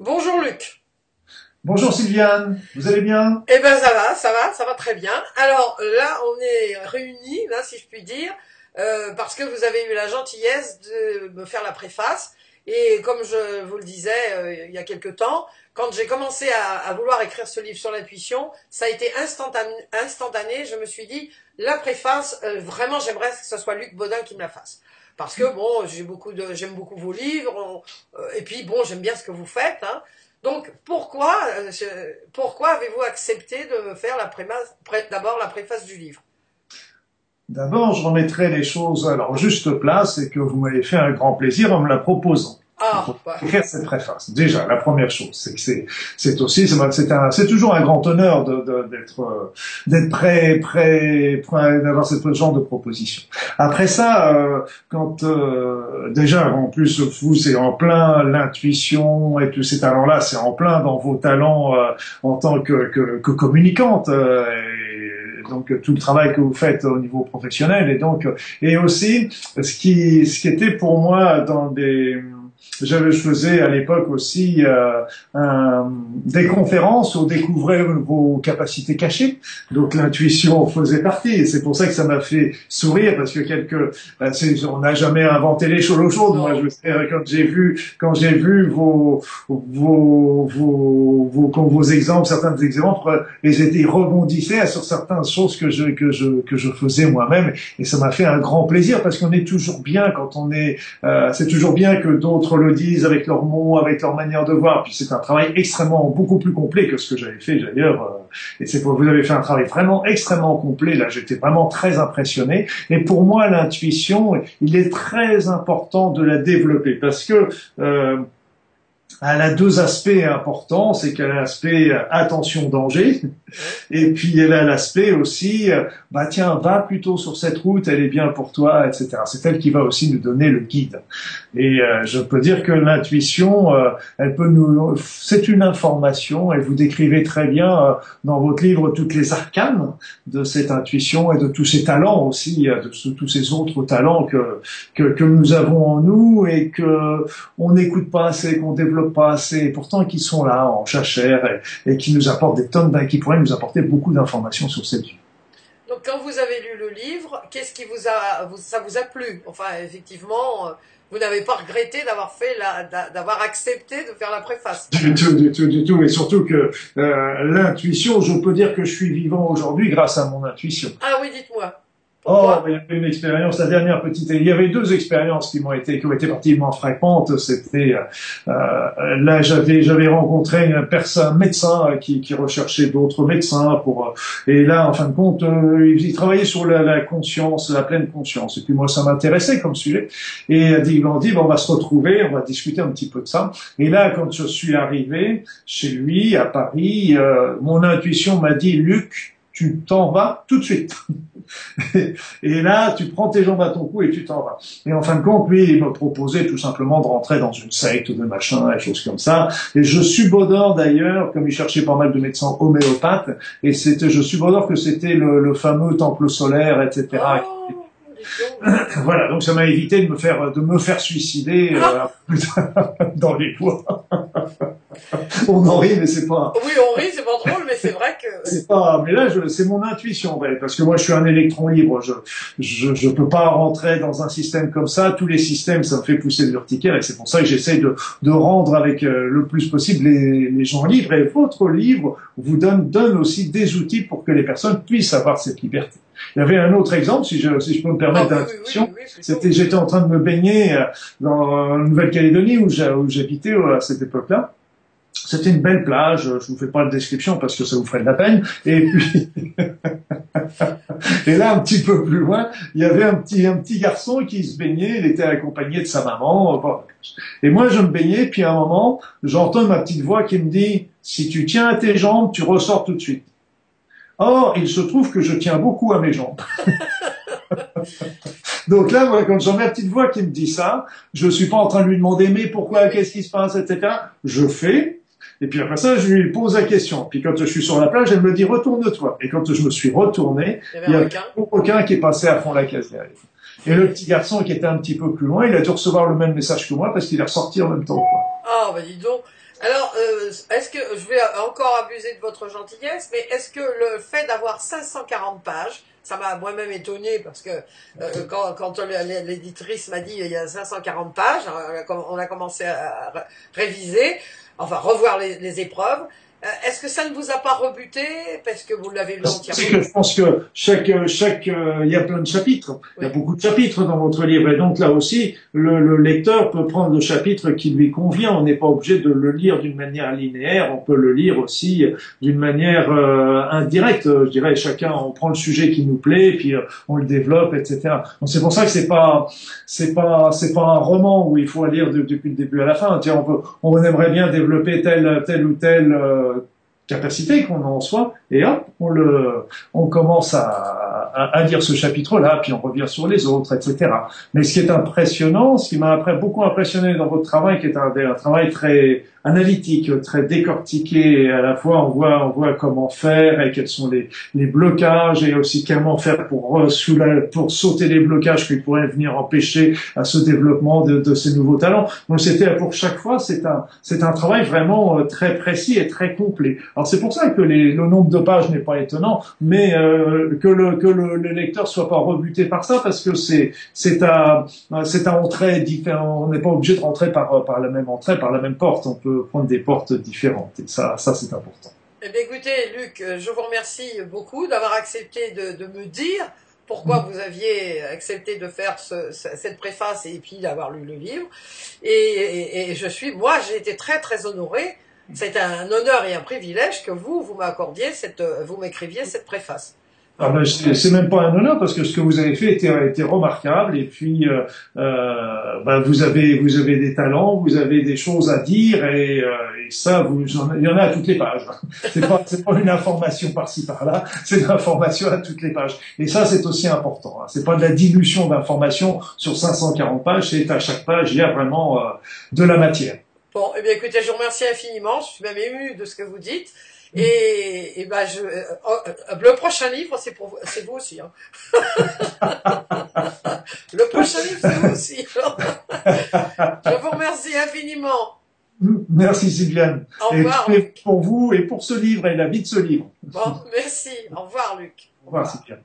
Bonjour Luc. Bonjour Sylviane, vous allez bien? Eh ben ça va, ça va, ça va très bien. Alors là, on est réunis, là, si je puis dire, euh, parce que vous avez eu la gentillesse de me faire la préface. Et comme je vous le disais euh, il y a quelque temps, quand j'ai commencé à, vouloir écrire ce livre sur l'intuition, ça a été instantané, instantané. Je me suis dit, la préface, euh, vraiment, j'aimerais que ce soit Luc Baudin qui me la fasse. Parce que bon, j'ai beaucoup j'aime beaucoup vos livres, et puis bon, j'aime bien ce que vous faites. Hein. Donc pourquoi, euh, pourquoi avez-vous accepté de faire la d'abord la préface du livre? D'abord, je remettrai les choses à leur juste place et que vous m'avez fait un grand plaisir en me la proposant. Ah, écrire cette préface. Déjà, la première chose, c'est que c'est, c'est aussi, c'est un, c'est toujours un grand honneur de, d'être, euh, d'être prêt, prêt, prêt d'avoir ce genre de proposition. Après ça, euh, quand euh, déjà, en plus, vous, c'est en plein l'intuition et tous ces talents-là, c'est en plein dans vos talents en tant que, que, que communicante. et donc tout le travail que vous faites au niveau professionnel et donc et aussi ce qui ce qui était pour moi dans des je, faisais à l'époque aussi euh, un, des conférences où on découvrait vos capacités cachées. Donc l'intuition faisait partie. Et c'est pour ça que ça m'a fait sourire parce que quelques, euh, on n'a jamais inventé les choses au chaud. Moi, je quand j'ai vu, quand j'ai vu vos, vos, vos, vos, vos, exemples, certains exemples, ils étaient rebondissaient sur certaines choses que je, que je, que je faisais moi-même. Et ça m'a fait un grand plaisir parce qu'on est toujours bien quand on est, euh, c'est toujours bien que d'autres le disent avec leurs mots, avec leur manière de voir. Puis c'est un travail extrêmement beaucoup plus complet que ce que j'avais fait d'ailleurs. Euh, et c'est pour vous avez fait un travail vraiment extrêmement complet. Là, j'étais vraiment très impressionné. Et pour moi, l'intuition, il est très important de la développer parce que euh, elle a deux aspects importants, c'est qu'elle a l'aspect euh, attention danger, et puis elle a l'aspect aussi, euh, bah tiens, va plutôt sur cette route, elle est bien pour toi, etc. C'est elle qui va aussi nous donner le guide. Et euh, je peux dire que l'intuition, elle peut nous, c'est une information, et vous décrivez très bien dans votre livre toutes les arcanes de cette intuition et de tous ces talents aussi, de tous ces autres talents que, que, que nous avons en nous et que on n'écoute pas assez, qu'on développe pas assez, et pourtant qui sont là en chachère et, qui nous apportent des tonnes, qui pourraient nous apporter beaucoup d'informations sur cette vie. Donc quand vous avez lu le livre, qu'est-ce qui vous a, ça vous a plu? Enfin, effectivement, euh, vous n'avez pas regretté d'avoir fait d'avoir accepté de faire la préface. Du tout, du tout, du tout, et surtout que euh, l'intuition, je peux dire que je suis vivant aujourd'hui grâce à mon intuition. Ah oui, dites-moi. Oh, il y avait une expérience, la dernière petite. Il y avait deux expériences qui m'ont été qui ont été particulièrement fréquentes. C'était euh, là, j'avais j'avais rencontré une personne, un médecin qui, qui recherchait d'autres médecins pour. Euh, et là, en fin de compte, euh, il, travaillait sur la, la, conscience, la pleine conscience. Et puis moi, ça m'intéressait comme sujet. Et il m'a dit, on va se retrouver, on va discuter un petit peu de ça. Et là, quand je suis arrivé chez lui à Paris, euh, mon intuition m'a dit, Luc, tu t'en vas tout de suite. et là, tu prends tes jambes à ton cou et tu t'en vas. Et en fin de compte, lui, il me proposait tout simplement de rentrer dans une secte de machin, des choses comme ça. Et je subodore d'ailleurs, comme il cherchait pas mal de médecins homéopathes, et c'était, je subodore que c'était le, fameux temple solaire, etc. voilà, donc ça m'a évité de me faire de me faire suicider euh, dans les bois. on en rit, mais c'est pas. Oui, on rit, c'est pas drôle, mais c'est vrai que. C'est pas. Mais là, c'est mon intuition, ouais, parce que moi, je suis un électron libre. Je, je, je peux pas rentrer dans un système comme ça. Tous les systèmes, ça me fait pousser le vertical, et c'est pour ça que j'essaie de, de rendre avec euh, le plus possible les, les gens libres. Et votre livre vous donne donne aussi des outils pour que les personnes puissent avoir cette liberté. Il y avait un autre exemple, si je, si je peux me permettre ah, d'intuition. C'était, j'étais en train de me baigner euh, dans Nouvelle-Calédonie où j'habitais euh, à cette époque-là. C'était une belle plage, je vous fais pas la description parce que ça vous ferait de la peine. Et puis, et là, un petit peu plus loin, il y avait un petit, un petit garçon qui se baignait, il était accompagné de sa maman. Et moi, je me baignais, puis à un moment, j'entends ma petite voix qui me dit, si tu tiens à tes jambes, tu ressors tout de suite. Or, il se trouve que je tiens beaucoup à mes jambes. Donc là, moi, quand j'ai ma petite voix qui me dit ça, je suis pas en train de lui demander mais pourquoi, qu'est-ce qui se passe, etc. Je fais, et puis après ça, je lui pose la question. Puis quand je suis sur la plage, elle me dit retourne-toi. Et quand je me suis retourné, il y a, aucun qui est passé à fond la case derrière. Et le petit garçon qui était un petit peu plus loin, il a dû recevoir le même message que moi parce qu'il est ressorti en même temps. Ah, bah dis donc. Alors, euh, est-ce que je vais encore abuser de votre gentillesse, mais est-ce que le fait d'avoir 540 pages, ça m'a moi-même étonné parce que euh, quand, quand l'éditrice m'a dit il y a 540 pages, on a commencé à réviser, enfin revoir les, les épreuves. Euh, est-ce que ça ne vous a pas rebuté parce que vous l'avez lu C'est que je pense que chaque chaque euh, il y a plein de chapitres, il y a beaucoup de chapitres dans votre livre et donc là aussi le, le, lecteur peut prendre le chapitre qui lui convient. On n'est pas obligé de le lire d'une manière linéaire, on peut le lire aussi d'une manière euh, indirecte. Je dirais chacun on prend le sujet qui nous plaît puis on le développe etc. Donc c'est pour ça que c'est pas c'est pas c'est pas un roman où il faut lire depuis le début à la fin. Tiens on peut on aimerait bien développer tel tel ou tel capacité qu'on en soi, et hop, on le, on commence à, à, à lire ce chapitre-là, puis on revient sur les autres, etc. Mais ce qui est impressionnant, ce qui m'a après beaucoup impressionné dans votre travail, qui est un, un travail très analytique, très décortiqué, et à la fois on voit, on voit comment faire et quels sont les, les blocages, et aussi comment faire pour, pour sauter les blocages qui pourraient venir empêcher à ce développement de, de ces nouveaux talents. Donc c'était pour chaque fois, c'est un, un travail vraiment euh, très précis et très complet. Alors c'est pour ça que les, le nombre de pages n'est pas étonnant, mais euh, que, le, que le, le, lecteur soit pas rebuté par ça, parce que c'est c'est un c'est différent. On n'est pas obligé de rentrer par par la même entrée, par la même porte. Prendre des portes différentes, et ça ça c'est important. Eh bien, écoutez, Luc, je vous remercie beaucoup d'avoir accepté de, de me dire pourquoi mm. vous aviez accepté de faire ce, cette préface et puis d'avoir lu le livre. Et, et, et je suis, moi, j'ai été très très honorée c'est un honneur et un privilège que vous, vous m'accordiez cette, vous m'écriviez cette préface. Ah ben, c'est même pas un honneur parce que ce que vous avez fait était, était remarquable et puis euh, euh, ben vous avez vous avez des talents, vous avez des choses à dire et, euh, et ça vous il y en a à toutes les pages. C'est pas c'est pas une information par-ci par-là, c'est une information à toutes les pages. Et ça c'est aussi important. Hein. C'est pas de la dilution d'informations sur 540 pages, c'est à chaque page il y a vraiment euh, de la matière. Bon, eh bien écoutez, je vous remercie infiniment. Je suis même ému de ce que vous dites. Et, et ben je, euh, euh, le prochain livre, c'est pour vous, c'est vous aussi. Hein. le prochain livre, c'est vous aussi. je vous remercie infiniment. Merci Sylviane. Au revoir. Et pour vous et pour ce livre et la vie de ce livre. Bon, merci. Au revoir Luc. Au revoir Sylviane.